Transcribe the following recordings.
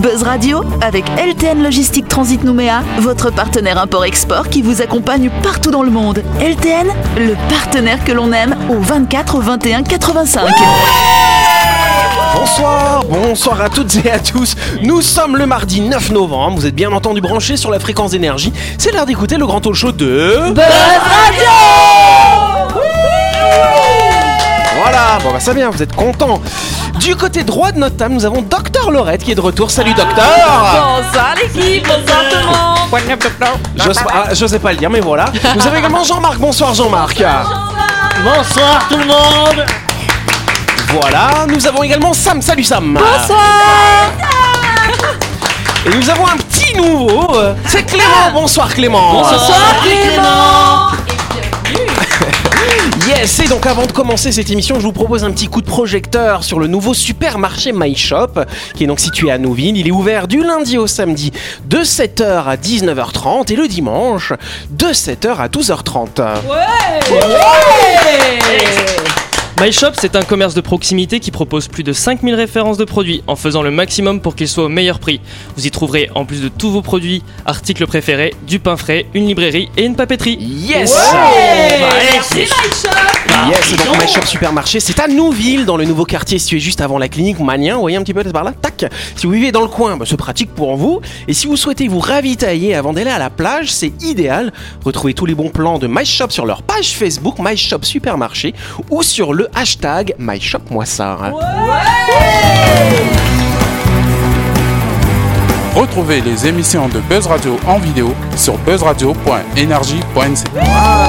Buzz Radio avec LTN Logistique Transit Nouméa, votre partenaire import-export qui vous accompagne partout dans le monde. LTN, le partenaire que l'on aime au 24 21 85. Bonsoir, bonsoir à toutes et à tous. Nous sommes le mardi 9 novembre. Vous êtes bien entendu branchés sur la fréquence d'énergie. C'est l'heure d'écouter le grand talk show de. Buzz Radio Voilà, bon bah ça bien, vous êtes contents. Du côté droit de notre table, nous avons Docteur Lorette qui est de retour. Salut Docteur Bonsoir l'équipe, bonsoir tout le monde pas, ah, j'osais pas le dire, mais voilà. Nous avons également Jean-Marc. Bonsoir Jean-Marc. Bonsoir tout le monde Voilà, nous avons également Sam. Salut Sam. Bonsoir Et nous avons un petit nouveau. euh, C'est Clément. Bonsoir Clément. Bonsoir Clément Yes, et donc avant de commencer cette émission, je vous propose un petit coup de projecteur sur le nouveau supermarché My Shop, qui est donc situé à Nouville. Il est ouvert du lundi au samedi de 7h à 19h30 et le dimanche de 7h à 12h30. MyShop, c'est un commerce de proximité qui propose plus de 5000 références de produits en faisant le maximum pour qu'ils soient au meilleur prix. Vous y trouverez, en plus de tous vos produits, articles préférés, du pain frais, une librairie et une papeterie. Yes Merci Yes, et donc My Shop Supermarché, c'est à Nouville, dans le nouveau quartier situé juste avant la clinique Manien. Vous voyez un petit peu par là? Tac Si vous vivez dans le coin, bah, c'est pratique pour vous. Et si vous souhaitez vous ravitailler avant d'aller à la plage, c'est idéal. Retrouvez tous les bons plans de My Shop sur leur page Facebook My Shop Supermarché ou sur le hashtag My Shop ça. Retrouvez les émissions de Buzz Radio en vidéo sur buzzradio.energie.nc.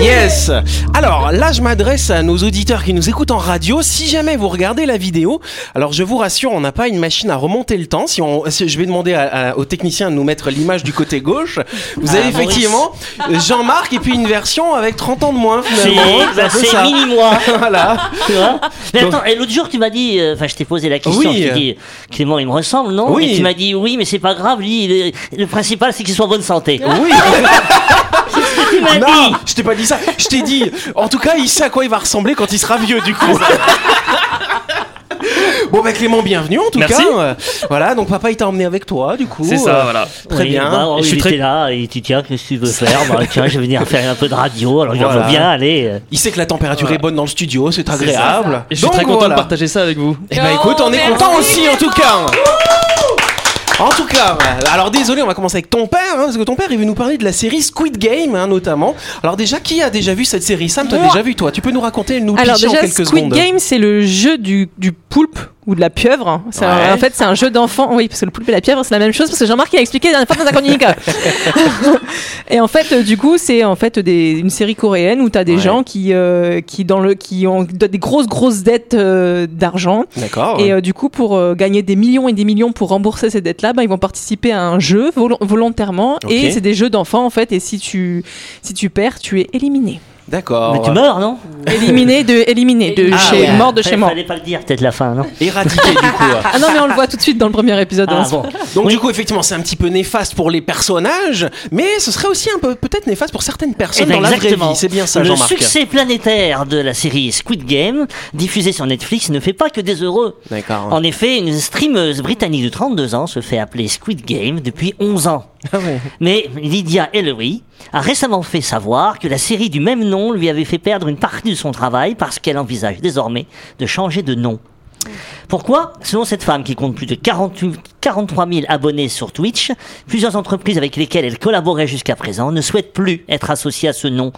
Yes Alors là, je m'adresse à nos auditeurs qui nous écoutent en radio. Si jamais vous regardez la vidéo, alors je vous rassure, on n'a pas une machine à remonter le temps. Si on, si- je vais demander à- à- aux techniciens de nous mettre l'image du côté gauche. Vous avez Ah, effectivement euh, Jean-Marc et puis une version avec 30 ans de moins C'est finalement. C'est un bah, c'est ça. mini-moi Voilà. tu vois Mais Donc- attends, et l'autre jour tu m'as dit, euh, enfin je t'ai posé la question, Oui. je t'ai dit Clément il me ressemble, non Oui. Et tu m'as dit oui mais c'est pas grave, lui, est- le principal c'est qu'il soit en bonne santé. Oui. M'as non, dit je t'ai pas dit ça. Je t'ai dit. En tout cas, il sait à quoi il va ressembler quand il sera vieux, du coup. Bon bah Clément, bienvenue en tout Merci. cas. Euh, Voilà, donc papa il t'a emmené avec toi, du coup. C'est Euh, ça, voilà. Très Oui, bien. bah, Et je il suis était très- là, et tu tiens, qu'est-ce que tu veux faire? Bah tiens, je vais venir faire un peu de radio, alors Voilà. je veux bien aller. euh. Il sait que la température est bonne dans le studio, c'est agréable. Et je suis Donc, très content voilà. de partager ça avec vous. Eh ben écoute, on est content aussi en tout cas. En tout cas, alors désolé, on va commencer avec ton père, hein, parce que ton père il veut nous parler de la série Squid Game, hein, notamment. Alors déjà, qui a déjà vu cette série? Sam, t'as déjà vu toi? Tu peux nous raconter, nous Alors en déjà, quelques Squid secondes. Game, c'est le jeu du, du poulpe ou de la pieuvre. Un- en fait, c'est un jeu d'enfant. Oui, parce que le poulpe et la pieuvre, c'est la même chose. Parce que Jean-Marc il a expliqué la dernière fois dans et en fait, euh, du coup, c'est en fait des, une série coréenne où tu as des Ouais. gens qui, euh, qui, dans le, qui ont des grosses, grosses dettes euh, d'argent. D'accord. Et euh, du coup, pour gagner des millions et des millions pour rembourser ces dettes-là, bah, ils vont participer à un jeu volo- volontairement. Et c'est des jeux d'enfants, en fait. Et si tu, si tu perds, tu es éliminé. D'accord. Mais tu meurs, non Éliminé de, éliminé de Ah chez, ouais. mort de chez mort. Fallait pas le dire, peut-être la fin, non Éradiqué du coup. Ah non, mais on le voit tout de suite dans le premier épisode. Ah hein. bon. Donc Oui. du coup, effectivement, c'est un petit peu néfaste pour les personnages, mais ce serait aussi un peu peut-être néfaste pour certaines personnes Eh ben, dans la vraie exactement. vie. C'est bien ça, Le Jean-Marc. succès planétaire de la série Squid Game, diffusée sur Netflix, ne fait pas que des heureux. D'accord. En effet, une streameuse britannique de 32 ans se fait appeler Squid Game depuis 11 ans. Ah. Mais Lydia Ellery a récemment fait savoir que la série du même nom lui avait fait perdre une partie de son travail parce qu'elle envisage désormais de changer de nom. Pourquoi? Selon cette femme qui compte plus de 48 43 000 abonnés sur Twitch, plusieurs entreprises avec lesquelles elle collaborait jusqu'à présent ne souhaitent plus être associées à ce nom.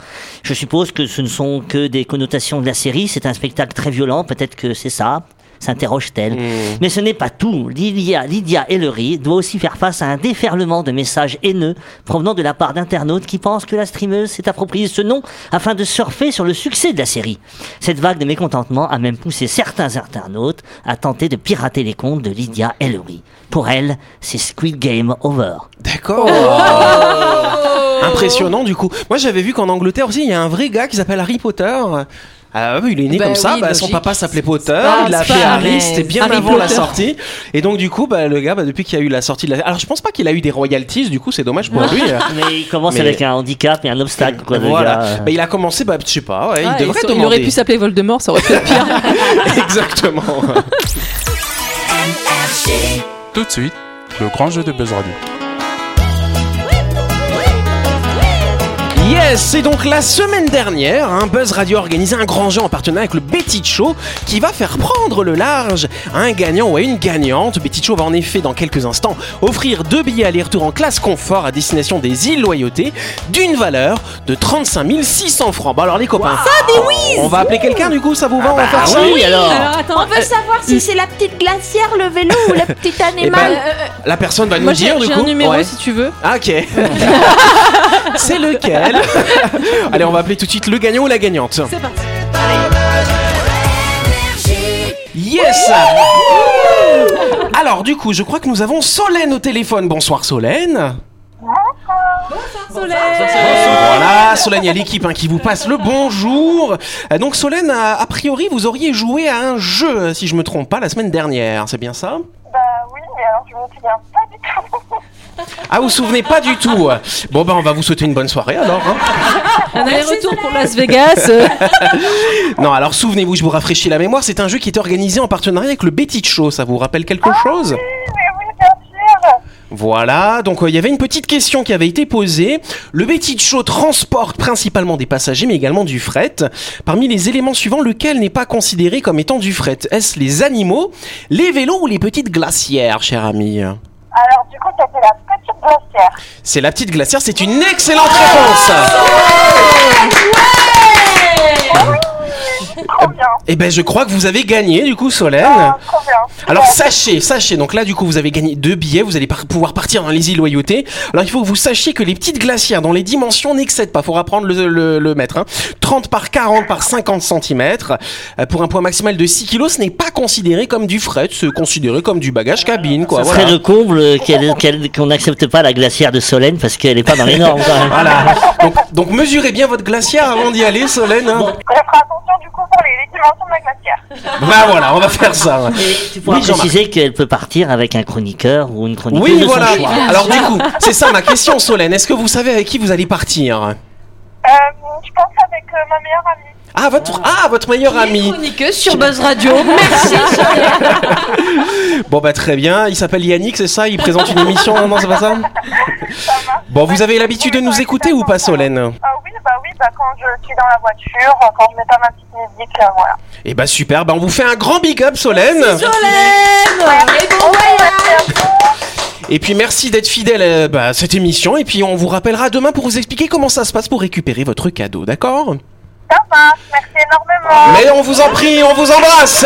Je suppose que ce ne sont que des connotations de la série, c'est un spectacle très violent, peut-être que c'est ça s'interroge-t-elle. Mais ce n'est pas tout. Lydia, Lydia Ellery doit aussi faire face à un déferlement de messages haineux provenant de la part d'internautes qui pensent que la streameuse s'est approprié ce nom afin de surfer sur le succès de la série. Cette vague de mécontentement a même poussé certains internautes à tenter de pirater les comptes de Lydia Ellery. Pour elle, c'est Squid Game over. D'accord. Impressionnant du coup. Moi j'avais vu qu'en Angleterre aussi il y a un vrai gars qui s'appelle Harry Potter. Ah oui, il est né Bah comme ça. oui, bah, son papa s'appelait Potter. pas- il l'a pas- Harry. mais C'était bien Harry avant la sortie. Et donc du coup, bah, le gars, bah, depuis qu'il y a eu la sortie de la. Alors je pense pas qu'il a eu des royalties. Du coup, c'est dommage pour lui. Mais il commence Mais- avec un handicap et un obstacle, quoi, le voilà. gars. Bah, il a commencé. Bah, je sais pas. Ouais, Ah, il devrait il, demander. aurait pu s'appeler Voldemort, ça aurait pu être pire. Exactement. Tout de suite, le grand jeu de Buzz Radio. Yes, c'est donc la semaine dernière, hein, Buzz Radio a organisé un grand jeu en partenariat avec le Betty Show qui va faire prendre le large à un gagnant ou à une gagnante. Betty Show va en effet dans quelques instants offrir deux billets aller-retour en classe confort à destination des îles Loyauté d'une valeur de 35 600 francs. Bon alors les copains, on va appeler quelqu'un du coup, ça vous va On va faire ça Ah oui, alors. Alors attends, On veut savoir si c'est la petite glacière, le vélo ou le petit Eh animal. ben, la personne va nous moi j'ai dire du j'ai coup. un numéro Ouais. si tu veux. Ah, ok. c'est lequel? Allez, on va appeler tout de suite le gagnant ou la gagnante. C'est parti. Yes Alors, du coup, je crois que nous avons Solène au téléphone. Bonsoir, Solène. Soleil. Voilà, Solène, il y a l'équipe hein, qui vous passe le bonjour. Euh, donc, Solène, a, a priori, vous auriez joué à un jeu, si je me trompe pas, la semaine dernière. C'est bien ça? Bah oui, mais alors je me souviens pas du tout. Ah, vous vous souvenez pas du tout Bon, ben, on va vous souhaiter une bonne soirée alors. hein. Un aller-retour pour Las Vegas. Non, alors souvenez-vous, je vous rafraîchis la mémoire, c'est un jeu qui est organisé en partenariat avec le Betty Show. Ça vous rappelle quelque chose Oui, mais oui, bien sûr. Voilà, donc euh, il y avait une petite question qui avait été posée. Le Betty Show transporte principalement des passagers, mais également du fret. Parmi les éléments suivants, lequel n'est pas considéré comme étant du fret? Est-ce les animaux, les vélos ou les petites glacières, cher ami? Alors du coup, c'était la petite glacière. C'est la petite glacière, c'est une excellente réponse Trop bien. Eh ben, je crois que vous avez gagné, du coup, Solène. Ah, trop bien. Alors sachez, sachez, donc là du coup vous avez gagné deux billets, vous allez par- pouvoir partir dans les îles Loyauté. Alors il faut que vous sachiez que les petites glacières dont les dimensions n'excèdent pas, faudra prendre le, le, le mètre, hein, 30 par 40 par 50 cm, pour un poids maximal de 6 kg, ce n'est pas considéré comme du fret, c'est considéré comme du bagage cabine quoi. Ce Voilà. serait le comble euh, qu'elle- qu'elle- qu'on n'accepte pas la glacière de Solène parce qu'elle est pas dans les normes quand même. Voilà. Donc, donc mesurez bien votre glacière avant d'y aller, Solène. hein. Les, les dimensions de la glacière. Bah voilà, on va faire ça. Et tu pourras Oui, préciser qu'elle peut partir avec un chroniqueur ou une chroniqueuse Oui, de voilà. son choix. Alors du coup, c'est ça ma question, Solène. Est-ce que vous savez avec qui vous allez partir? Euh, je pense avec euh, ma meilleure amie. Ah, votre, ah, votre meilleur ami. Chroniqueuse sur Buzz Radio. Merci. Bon bah très bien, il s'appelle Yannick, c'est ça? Il présente une émission Non, c'est pas ça? Bon, vous avez l'habitude de nous écouter ou pas, Solène? Ah oui, oui, bah quand je suis dans la voiture, euh, quand je mets pas ma petite musique, euh, voilà. Eh bah super, bah on vous fait un grand big up, Solène. Et puis merci d'être fidèle euh, bah, à cette émission, et puis on vous rappellera demain pour vous expliquer comment ça se passe pour récupérer votre cadeau, d'accord? Ça marche, merci énormément. Mais on vous en prie, on vous embrasse.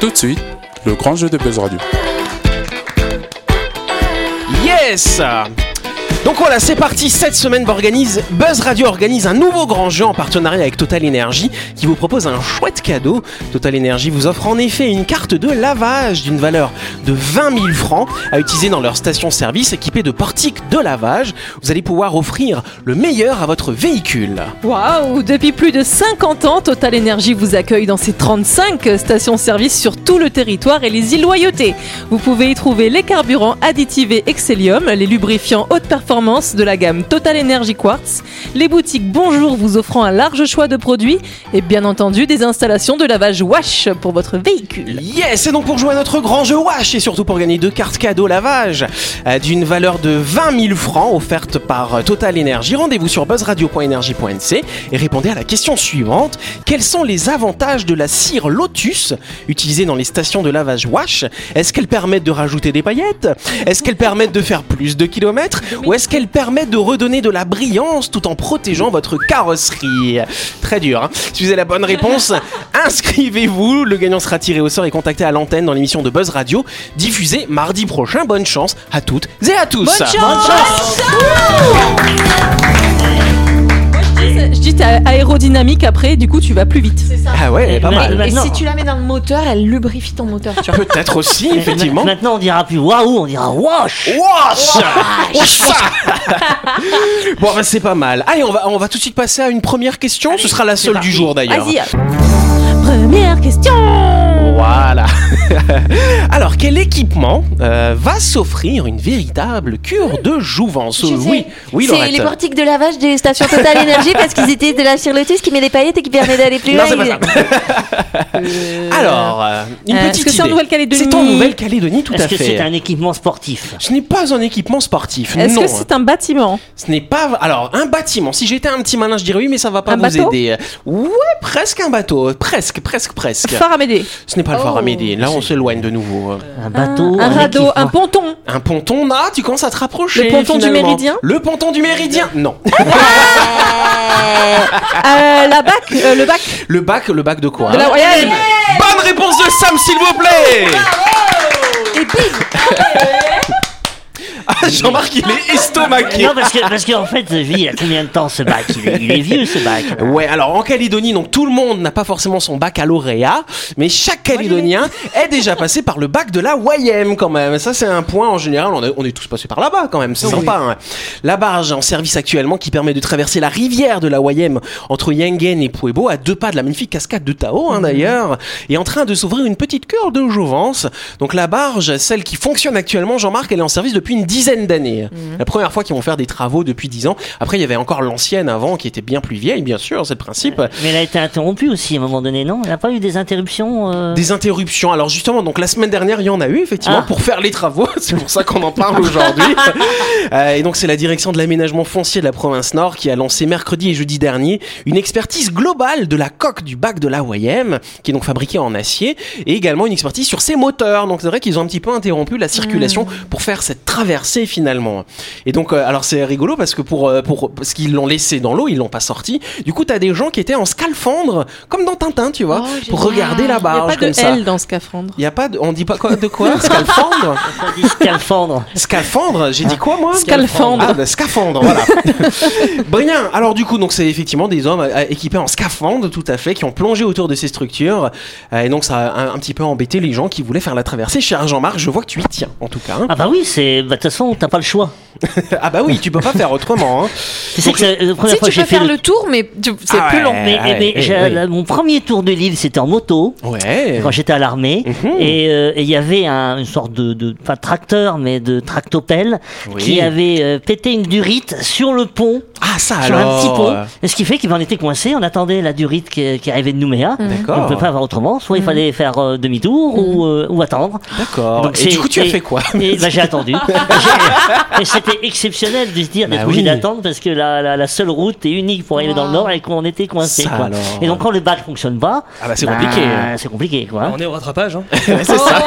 Tout de suite, le grand jeu de Buzz Radio. Yes donc voilà, c'est parti. Cette semaine, organise, Buzz Radio organise un nouveau grand jeu en partenariat avec Total Energy qui vous propose un chouette cadeau. Total Energy vous offre en effet une carte de lavage d'une valeur de 20 000 francs à utiliser dans leur station-service équipée de portiques de lavage. Vous allez pouvoir offrir le meilleur à votre véhicule. Waouh Depuis plus de 50 ans, Total Energy vous accueille dans ses 35 stations-service sur tout le territoire et les îles Loyauté. Vous pouvez y trouver les carburants additivés Excellium, les lubrifiants haute performance de la gamme Total Energy Quartz, les boutiques Bonjour vous offrant un large choix de produits et bien entendu des installations de lavage wash pour votre véhicule. Yes, et donc pour jouer à notre grand jeu Wash et surtout pour gagner deux cartes cadeaux lavage euh, d'une valeur de 20 000 francs offertes par euh, Total Energy, rendez-vous sur buzzradio.energie.nc et répondez à la question suivante. Quels sont les avantages de la cire Lotus utilisée dans les stations de lavage Wash? Est-ce qu'elles permettent de rajouter des paillettes? Est-ce qu'elles permettent de faire plus de kilomètres? Ou est-ce qu'elles permettent de redonner de la brillance tout en protégeant votre carrosserie Très dur, hein Si vous avez la bonne réponse, inscrivez-vous. Le gagnant sera tiré au sort et contacté à l'antenne dans l'émission de Buzz Radio, diffusée mardi prochain. Bonne chance à toutes et à tous. Bonne chance Moi, je dis, je dis t'es aérodynamique après, du coup tu vas plus vite. Ah ouais, pas Et- mal. et si tu la mets dans le moteur, elle lubrifie ton moteur. Tu vois. Peut-être aussi, effectivement. ma- Maintenant, on dira plus waouh, on dira wash. Wash Wash Bon, bah, c'est pas mal. Allez, on va, on va tout de suite passer à une première question. Ce sera la seule du jour d'ailleurs. Vas-y. Première question Voilà. Alors, quel équipement euh, va s'offrir une véritable cure de jouvence? Je sais. Oui, oui, C'est Laurette. les portiques de lavage des stations Total Énergie parce qu'ils étaient de la Lotus qui met des paillettes et qui permet d'aller plus Non, loin. c'est pas ça. Alors, euh, une Euh, petite est-ce que c'est en idée. Nouvelle-Calédonie? C'est en Nouvelle-Calédonie, tout Est-ce à que fait. c'est un équipement sportif? Ce n'est pas un équipement sportif. Est-ce non. que c'est un bâtiment? Ce n'est pas. Alors, un bâtiment. Si j'étais un petit malin, je dirais oui, mais ça va pas Un vous bateau? aider. Ouais, presque un bateau. Presque, presque, presque. Phare à Médée. Ce n'est pas le phare à Médée. Là, on s'éloigne de nouveau. Un bateau Un radeau, équipement. un ponton. Un ponton, là, tu commences à te rapprocher. Le ponton du. Méridien Le ponton du Méridien Non. Euh, la bac, euh, le bac Le bac, le bac de quoi de la Royale. Bonne réponse de Sam, s'il vous plaît Ah, Jean-Marc, il est estomaqué. Non, parce que, parce qu'en fait, je dis, il y a combien de temps ce bac il est, il est vieux ce bac. Ouais, alors en Calédonie, donc tout le monde n'a pas forcément son baccalauréat, mais chaque Calédonien est déjà passé par le bac de la YM quand même. Ça, c'est un point en général, on, est- on est tous passés par là-bas quand même, c'est sympa. hein. La barge en service actuellement qui permet de traverser la rivière de la YM entre Yengen et Puebo, à deux pas de la magnifique cascade de Tao hein, d'ailleurs, est en train de s'ouvrir une petite cure de jouvence. Donc la barge, celle qui fonctionne actuellement, Jean-Marc, elle est en service depuis une dizaine d'années. La première fois qu'ils vont faire des travaux depuis dix ans. Après, il y avait encore l'ancienne avant qui était bien plus vieille, bien sûr, c'est le principe. Mais elle a été interrompue aussi à un moment donné, non? Elle n'a pas eu des interruptions euh? Des interruptions. Alors justement, donc la semaine dernière, il y en a eu effectivement Ah. pour faire les travaux. C'est pour ça qu'on en parle aujourd'hui. Euh, et donc c'est la direction de l'aménagement foncier de la province Nord qui a lancé mercredi et jeudi dernier une expertise globale de la coque du bac de la YM, qui est donc fabriquée en acier, et également une expertise sur ses moteurs. Donc c'est vrai qu'ils ont un petit peu interrompu la circulation pour faire cette traversée finalement. Et donc euh, alors c'est rigolo parce que pour euh, pour parce qu'ils l'ont laissé dans l'eau, ils l'ont pas sorti. Du coup, t'as des gens qui étaient en scaphandre comme dans Tintin, tu vois, Oh, pour regarder la Il n'y a barge pas de comme ça. L dans scaphandre. Il y a pas de, on dit pas quoi de quoi? Scaphandre? Scaphandre. Scaphandre? J'ai dit quoi moi? Scaphandre. Ah, de scaphandre, voilà. Bien. Alors du coup, donc c'est effectivement des hommes euh, équipés en scaphandre, tout à fait, qui ont plongé autour de ces structures. Euh, et donc ça a un, un petit peu embêté les gens qui voulaient faire la traversée. Cher Jean-Marc, je vois que tu y tiens, en tout cas. hein. Ah bah oui, c'est. bah, De toute façon, t'as pas le choix. ah bah oui, tu peux pas faire autrement. Hein. Tu sais que c'est la première Si fois tu que peux faire le. le tour, mais tu- c'est Ah plus ouais. long. Mais, Ouais, mais ouais, j'ai- ouais. la- mon premier tour de l'île, c'était en moto. Ouais. Quand j'étais à l'armée, Mhm. et euh, et il y avait un, une sorte de, de pas de tracteur, mais de tractopelle, Oui. qui avait euh, pété une durite sur le pont, Ah ça sur alors. un petit pont, et ce qui fait qu'il en était coincé. On attendait la durite qui, qui arrivait de Nouméa. On ne pouvait pas avoir autrement. Soit il fallait faire euh, demi-tour ou, euh, ou attendre. D'accord. Et du coup, tu as fait quoi? bah, j'ai attendu. Et c'était exceptionnel de se dire d'être Bah obligé oui. d'attendre parce que la, la, la seule route est unique pour arriver dans le nord et qu'on était coincé. Ça quoi. alors. Et donc quand le bac fonctionne pas, Ah bah c'est bah, compliqué. C'est compliqué quoi. On est au rattrapage. Hein. C'est ça.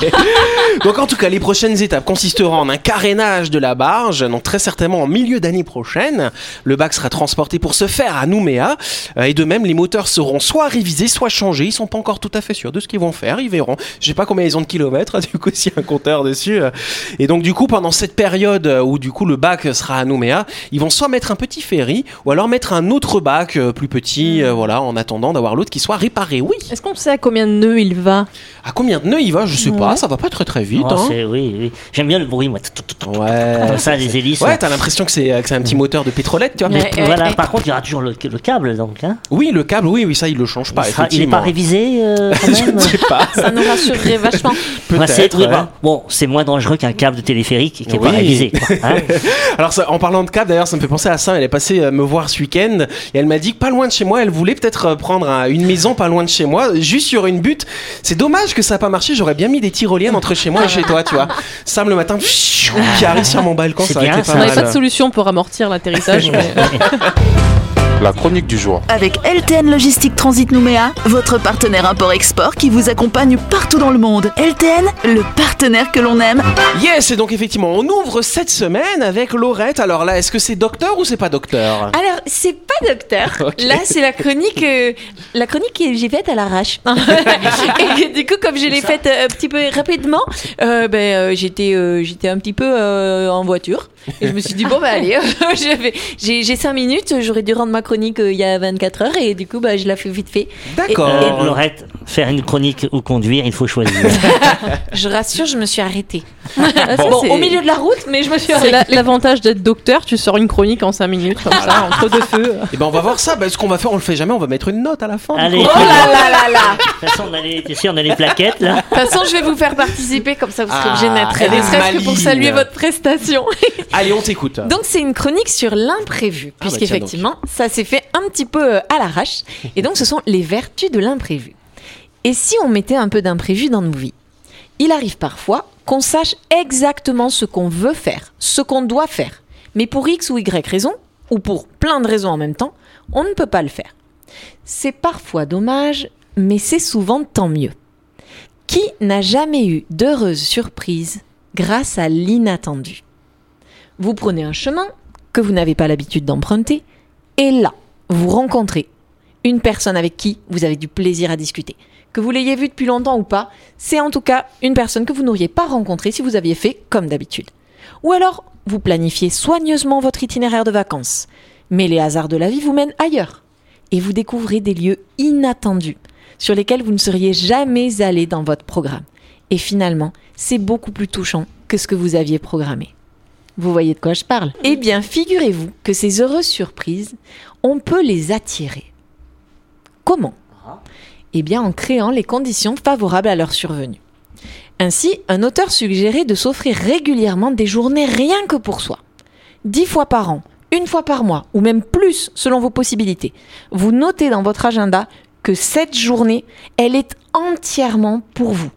Donc en tout cas, les prochaines étapes consisteront en un carénage de la barge, donc très certainement en milieu d'année prochaine. Le bac sera transporté pour se faire à Nouméa, Euh, et de même, les moteurs seront soit révisés, soit changés. Ils sont pas encore tout à fait sûrs de ce qu'ils vont faire. Ils verront. Je sais pas combien ils ont de kilomètres. Du coup, s'il y a un compteur dessus. euh. Et donc du coup, pendant cette période euh, où du coup le bac sera à Nouméa, ils vont soit mettre un petit ferry, ou alors mettre un autre bac euh, plus petit, euh, voilà, en attendant d'avoir l'autre qui soit réparé. Oui. Est-ce qu'on sait à combien de nœuds il va? À combien de nœuds il va? Je sais pas. Ça va pas très très vite. Oh, hein. oui, oui. J'aime bien le bruit moi. Ouais. Comme ça, les hélices. Ouais, t'as l'impression que c'est que c'est un petit moteur de pétrolette, tu vois. Mais voilà, par contre, il y aura toujours le, le câble donc. Hein. Oui, le câble, oui, oui, ça, il le change pas. il, sera- il est effectivement. pas révisé euh, quand Je même ne sais pas. Ça nous rassurerait vachement. C'est- Peut-être. ouais. bah, bon, c'est moins dangereux qu'un câble de téléphérique qui est pas Oui. révisé. quoi, hein. Alors, ça, en parlant de câble, d'ailleurs, ça me fait penser à ça. Elle est passée euh, me voir ce week-end et elle m'a dit que pas loin de chez moi, elle voulait peut-être euh, prendre un- une maison pas loin de chez moi, juste sur une butte. C'est dommage que ça n'a pas marché. J'aurais bien mis des tyroliennes entre chez moi et chez toi, tu vois. Sam le matin, qui arrive sur mon balcon, C'est ça bien, pas On n'avait pas de solution pour amortir l'atterrissage. mais- La chronique du jour. Avec LTN Logistique Transit Nouméa, votre partenaire import-export qui vous accompagne partout dans le monde. LTN, le partenaire que l'on aime. Yes, et donc effectivement, on ouvre cette semaine avec Laurette. Alors là, est-ce que c'est docteur ou c'est pas docteur? Alors, c'est pas docteur. Là, c'est la chronique, euh, la chronique que j'ai faite à l'arrache. et que, du coup, comme je l'ai faite euh, un petit peu rapidement, euh, ben, euh, j'étais, euh, j'étais un petit peu euh, en voiture. Et je me suis dit, bon, bah, allez, j'ai, j'ai 5 minutes, j'aurais dû rendre ma chronique euh, il y a 24 heures. Et du coup, bah, je la fais vite fait. D'accord. Euh, Laurette, faire une chronique ou conduire, il faut choisir. Je rassure, je me suis arrêtée. Ça, Bon, c'est- au milieu de la route, mais je me suis C'est l'avantage d'être docteur, tu sors une chronique en 5 minutes, comme ça, entre deux feux. Et ben on va voir ça. Bah, ce qu'on va faire, on le fait jamais. On va mettre une note à la fin. Allez. Oh là là là là de toute façon, on a les, on a les plaquettes là. De toute façon, je vais vous faire participer, comme ça vous serez Ah, obligé d'être serait-ce que pour saluer votre prestation. Allez, on t'écoute. Donc c'est une chronique sur l'imprévu, Ah bah puisqu'effectivement, ça s'est fait un petit peu euh, à l'arrache. Et donc ce sont les vertus de l'imprévu. Et si on mettait un peu d'imprévu dans nos vies? Il arrive parfois qu'on sache exactement ce qu'on veut faire, ce qu'on doit faire. Mais pour X ou Y raison, ou pour plein de raisons en même temps, on ne peut pas le faire. C'est parfois dommage, mais c'est souvent tant mieux. Qui n'a jamais eu d'heureuses surprises grâce à l'inattendu? Vous prenez un chemin que vous n'avez pas l'habitude d'emprunter, et là, vous rencontrez une personne avec qui vous avez du plaisir à discuter. Que vous l'ayez vue depuis longtemps ou pas, c'est en tout cas une personne que vous n'auriez pas rencontrée si vous aviez fait comme d'habitude. Ou alors, vous planifiez soigneusement votre itinéraire de vacances, mais les hasards de la vie vous mènent ailleurs, et vous découvrez des lieux inattendus sur lesquels vous ne seriez jamais allé dans votre programme. Et finalement, c'est beaucoup plus touchant que ce que vous aviez programmé. Vous voyez de quoi je parle Eh bien, figurez-vous que ces heureuses surprises, on peut les attirer. Comment Eh bien, en créant les conditions favorables à leur survenue. Ainsi, un auteur suggérait de s'offrir régulièrement des journées rien que pour soi. Dix fois par an, une fois par mois, ou même plus selon vos possibilités. Vous notez dans votre agenda que cette journée, elle est entièrement pour vous.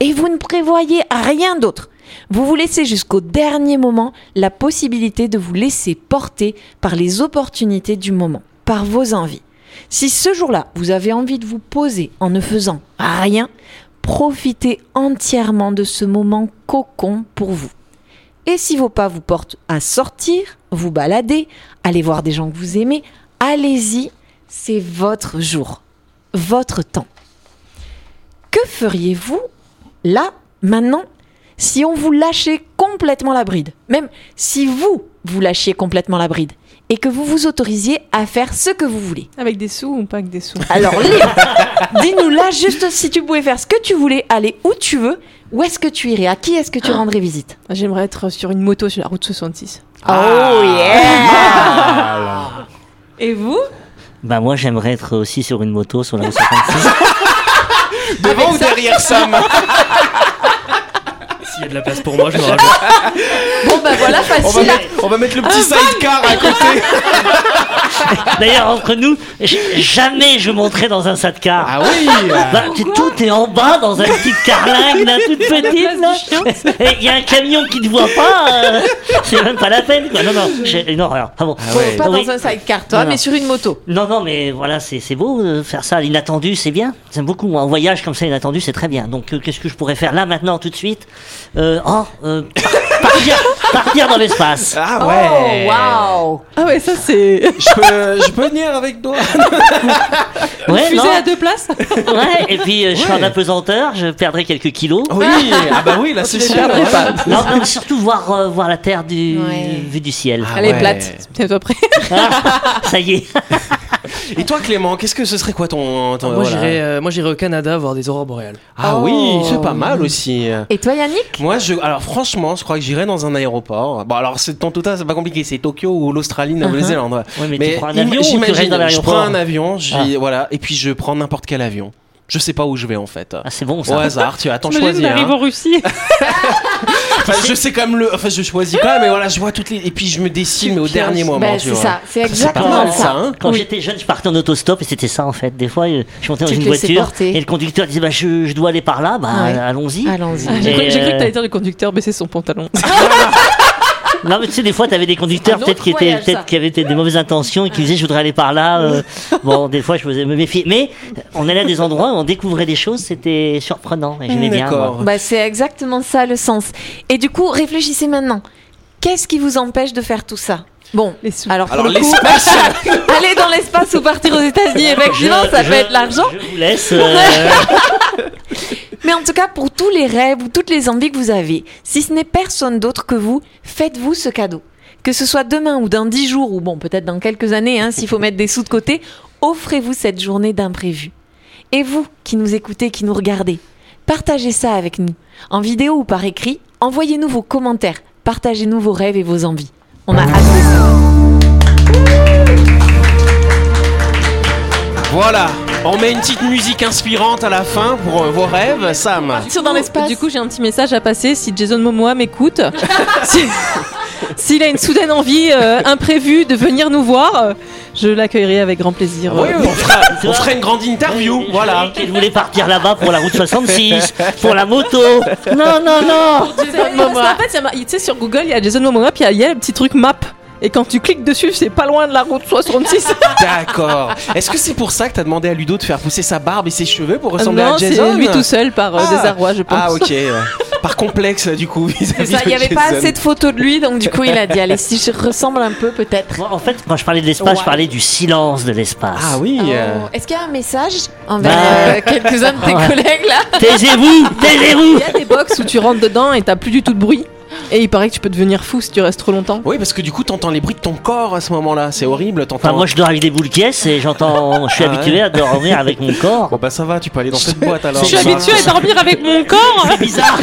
Et vous ne prévoyez rien d'autre. Vous vous laissez jusqu'au dernier moment la possibilité de vous laisser porter par les opportunités du moment, par vos envies. Si ce jour-là, vous avez envie de vous poser en ne faisant rien, profitez entièrement de ce moment cocon pour vous. Et si vos pas vous portent à sortir, vous balader, aller voir des gens que vous aimez, allez-y, c'est votre jour, votre temps. Que feriez-vous là, maintenant, si on vous lâchait complètement la bride? Même si vous, vous lâchiez complètement la bride et que vous vous autorisiez à faire ce que vous voulez. Avec des sous ou pas avec des sous? Alors, libre Dis-nous là, juste si tu pouvais faire ce que tu voulais, aller où tu veux, où est-ce que tu irais À qui est-ce que tu rendrais visite? J'aimerais être sur une moto sur la route 66. Oh yeah. Et vous? Bah moi j'aimerais être aussi sur une moto sur la route 56. Devant ou derrière Sam? S'il y a de la place pour moi, je me rajoute. Bon bah voilà, on va, facile. mettre, on va mettre le petit sidecar à côté. D'ailleurs entre nous, jamais je monterai dans un sidecar. Ah oui Bah, tu- tout est en bas dans un petit carlingue là, toute petite là. Et il y a un camion qui ne voit pas. euh, c'est même pas la peine quoi. Non non, j'ai une horreur. Ah bon. Bon, ouais. pas Oui. dans un sidecar, toi, Non, non. mais sur une moto. Non non mais voilà c'est c'est beau de faire ça l'inattendu c'est bien. J'aime beaucoup moi. En voyage comme ça l'inattendu c'est très bien. Donc euh, qu'est-ce que je pourrais faire là maintenant tout de suite? Euh, Oh euh, partir partir dans l'espace. Ah ouais Oh, waouh Ah ouais, ça c'est. je peux, je peux venir avec toi Ouais Fusée non. à deux places Ouais et puis euh, je serai en apesanteur, je perdrai quelques kilos. Oui Ah bah oui, là c'est sûr perdrais pas. Non, non, surtout voir, euh, voir la Terre du, Ouais. vue du ciel. Ah Elle est ouais. plate. Tiens-toi prêt. Ça y est. Et toi Clément, qu'est-ce que ce serait quoi ton... ton- Moi, voilà. j'irais, euh, moi, j'irais au Canada voir des aurores boréales. Ah Oh. oui, c'est pas mal aussi Et toi, Yannick? Moi, je, alors franchement, je crois que j'irais dans un aéroport. Bon, alors c'est dans tout ça, c'est pas compliqué. C'est Tokyo ou l'Australie, la Nouvelle-Zélande. ouais. Ouais, mais, tu prends un avion j'imagine, je prends un avion, j'y- voilà, et puis je prends n'importe quel avion. Je sais pas où je vais en fait. Ah, c'est bon Au ça. hasard, tu attends, T'imagines, choisis. hein. en Russie. Enfin, je sais quand même le, enfin, je choisis quand même, mais voilà, je vois toutes les, et puis je me décide, mais au dernier moment, Bah, tu c'est vois. ça, c'est exactement mal ça. ça, hein. Quand j'étais jeune, je partais en autostop et c'était ça en fait. Des fois, euh, je montais dans Tu une voiture porter. et le conducteur disait bah, je, je dois aller par là, bah Ouais. allons-y. Allons-y. Ah, J'ai cru, cru que euh, t'allais dire le conducteur baisser son pantalon. Non, mais tu sais, des fois, t'avais des conducteurs peut-être qui étaient, voyage, peut-être ça. qui avaient peut-être des mauvaises intentions et qui disaient je voudrais aller par là. euh, bon, des fois, je faisais me méfier. Mais on allait à des endroits où on découvrait des choses, c'était surprenant et j'aimais bien. Bah, c'est exactement ça le sens. Et du coup, réfléchissez maintenant. Qu'est-ce qui vous empêche de faire tout ça? Bon, Les sous. alors pour Alors le coup, l'espace, aller dans l'espace ou partir aux États-Unis, effectivement, Je- ça peut je- être l'argent. Je vous laisse. euh, Mais en tout cas, pour tous les rêves ou toutes les envies que vous avez, si ce n'est personne d'autre que vous, faites-vous ce cadeau. Que ce soit demain ou dans dix jours, ou bon, peut-être dans quelques années, hein, s'il faut mettre des sous de côté, offrez-vous cette journée d'imprévu. Et vous, qui nous écoutez, qui nous regardez, partagez ça avec nous. En vidéo ou par écrit, envoyez-nous vos commentaires. Partagez-nous vos rêves et vos envies. On a hâte. Voilà, on met une petite musique inspirante à la fin pour euh, vos rêves, Sam. Sur dans l'espace. Du coup, j'ai un petit message à passer si Jason Momoa m'écoute. si- S'il a une soudaine envie euh, imprévue de venir nous voir, euh, je l'accueillerai avec grand plaisir. Oui, on fera, on fera une grande interview, voilà. Elle voulait partir là-bas pour la route 66, pour la moto. Non, non, non. Jason Momoa. En fait, ça m'a- tu sais, sur Google, il y a Jason Momoa, puis il y il y a le petit truc map. Et quand tu cliques dessus, c'est pas loin de la route 66. D'accord. Est-ce que c'est pour ça que t'as demandé à Ludo de faire pousser sa barbe et ses cheveux pour ressembler non, à c'est Jason lui tout seul par euh, Ah. désarroi, je pense. Ah ok. Par complexe du coup C'est ça, il n'y avait pas assez de photos de lui, donc du coup il a dit allez si je ressemble un peu peut-être. En fait, quand je parlais de l'espace, je parlais du silence de l'espace. Ah oui. euh, Oh, Est-ce qu'il y a un message envers Bah. euh, quelques-uns de tes Ouais. collègues là? Taisez-vous, taisez-vous. Il y a des box où tu rentres dedans et t'as plus du tout de bruit. Et il paraît que tu peux devenir fou si tu restes trop longtemps. Oui, parce que du coup, t'entends les bruits de ton corps à ce moment-là. C'est horrible. T'entends. Enfin, moi, je dors avec des boules caisses et j'entends. Je suis Ah habitué ouais. à dormir avec mon corps. Bon bah ça va, tu peux aller dans cette boîte alors. Je suis habituée à dormir avec mon corps. C'est bizarre.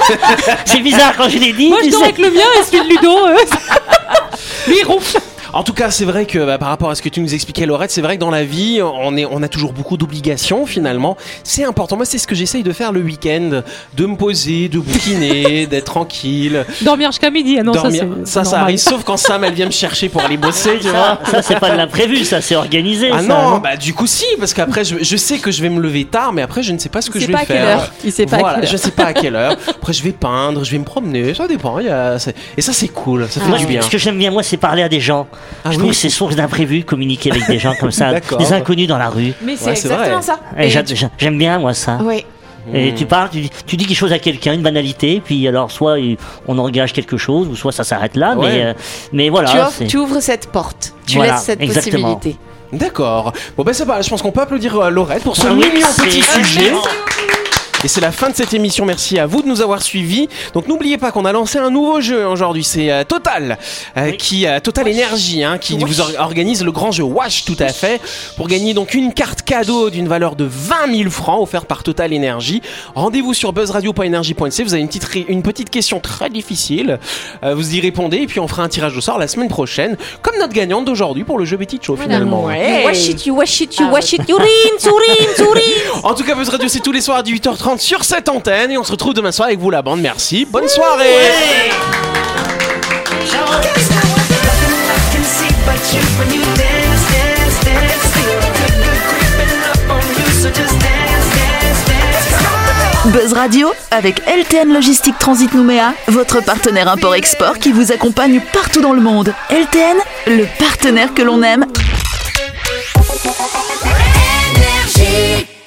C'est bizarre quand je l'ai dit. Moi, je dors sais. avec le mien et celui de Ludo. euh, Lui, il ronfle. En tout cas, c'est vrai que bah, par rapport à ce que tu nous expliquais, Laurette, c'est vrai que dans la vie, on, est, on a toujours beaucoup d'obligations finalement. C'est important. Moi, c'est ce que j'essaye de faire le week-end, de me poser, de bouquiner, d'être tranquille. Dormir jusqu'à midi. Ah non, dormir. ça, ça, ça arrive. Sauf quand Sam, elle vient me chercher pour aller bosser, tu vois. Ça, c'est pas de l'imprévu, ça, c'est organisé. Ah ça, non, bah du coup si, parce qu'après je, je sais que je vais me lever tard, mais après je ne sais pas ce que je vais pas à quelle faire. heure. Il sait pas à voilà, quelle heure. je sais pas à quelle heure. Après je vais peindre, je vais me promener, ça dépend. il y a- c'est- Et ça c'est cool, ça fait Moi, du bien. ce que j'aime bien, moi, c'est parler à des gens. Ah je oui. trouve que c'est source d'imprévu, communiquer avec des gens comme ça, D'accord. des inconnus dans la rue. Mais c'est Ouais, c'est exactement ça. Et Et j'a- tu- j'a- J'aime bien, moi, ça. Oui. Et Hmm. tu parles, tu, dis- tu dis quelque chose à quelqu'un, une banalité, puis alors soit on engage quelque chose, ou soit ça s'arrête là, Ouais. mais, euh, mais voilà. tu, offres- c'est- tu ouvres cette porte. Tu Voilà, laisses cette exactement. possibilité. D'accord. Bon ben c'est pas. Je pense qu'on peut applaudir euh, Laurette pour ce Ah oui, mignon petit Ah, sujet. Et c'est la fin de cette émission. Merci à vous de nous avoir suivis. Donc n'oubliez pas qu'on a lancé un nouveau jeu aujourd'hui. C'est euh, Total, euh, Oui. qui euh, Total Énergie, hein, qui vous or- organise le grand jeu Wash tout à fait pour gagner donc une carte cadeau d'une valeur de 20 000 francs offerte par Total Énergie. Rendez-vous sur buzzradio.energie.nc. Vous avez une petite une petite question très difficile. Euh, vous y répondez et puis on fera un tirage au sort la semaine prochaine, comme notre gagnante d'aujourd'hui pour le jeu Petit Show finalement. Wash it, you wash it, you wash it, urine, sourine, sourine. En tout cas, Buzz Radio, c'est tous les soirs à 18h30 sur cette antenne. Et on se retrouve demain soir avec vous, la bande. Merci. Bonne soirée. Buzz Radio avec LTN Logistique Transit Nouméa, votre partenaire import-export qui vous accompagne partout dans le monde. LTN, le partenaire que l'on aime